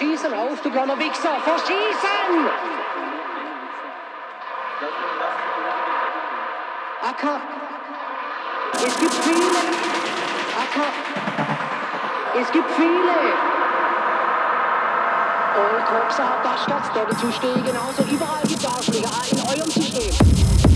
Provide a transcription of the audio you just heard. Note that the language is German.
verschießen, raus, auf, du kleiner Wichser, verschießen! Acker, es gibt viele. Acker, es gibt viele. Und Kopsa, das der dazu stehen, genauso überall gibt es Arschlöcher, in eurem System.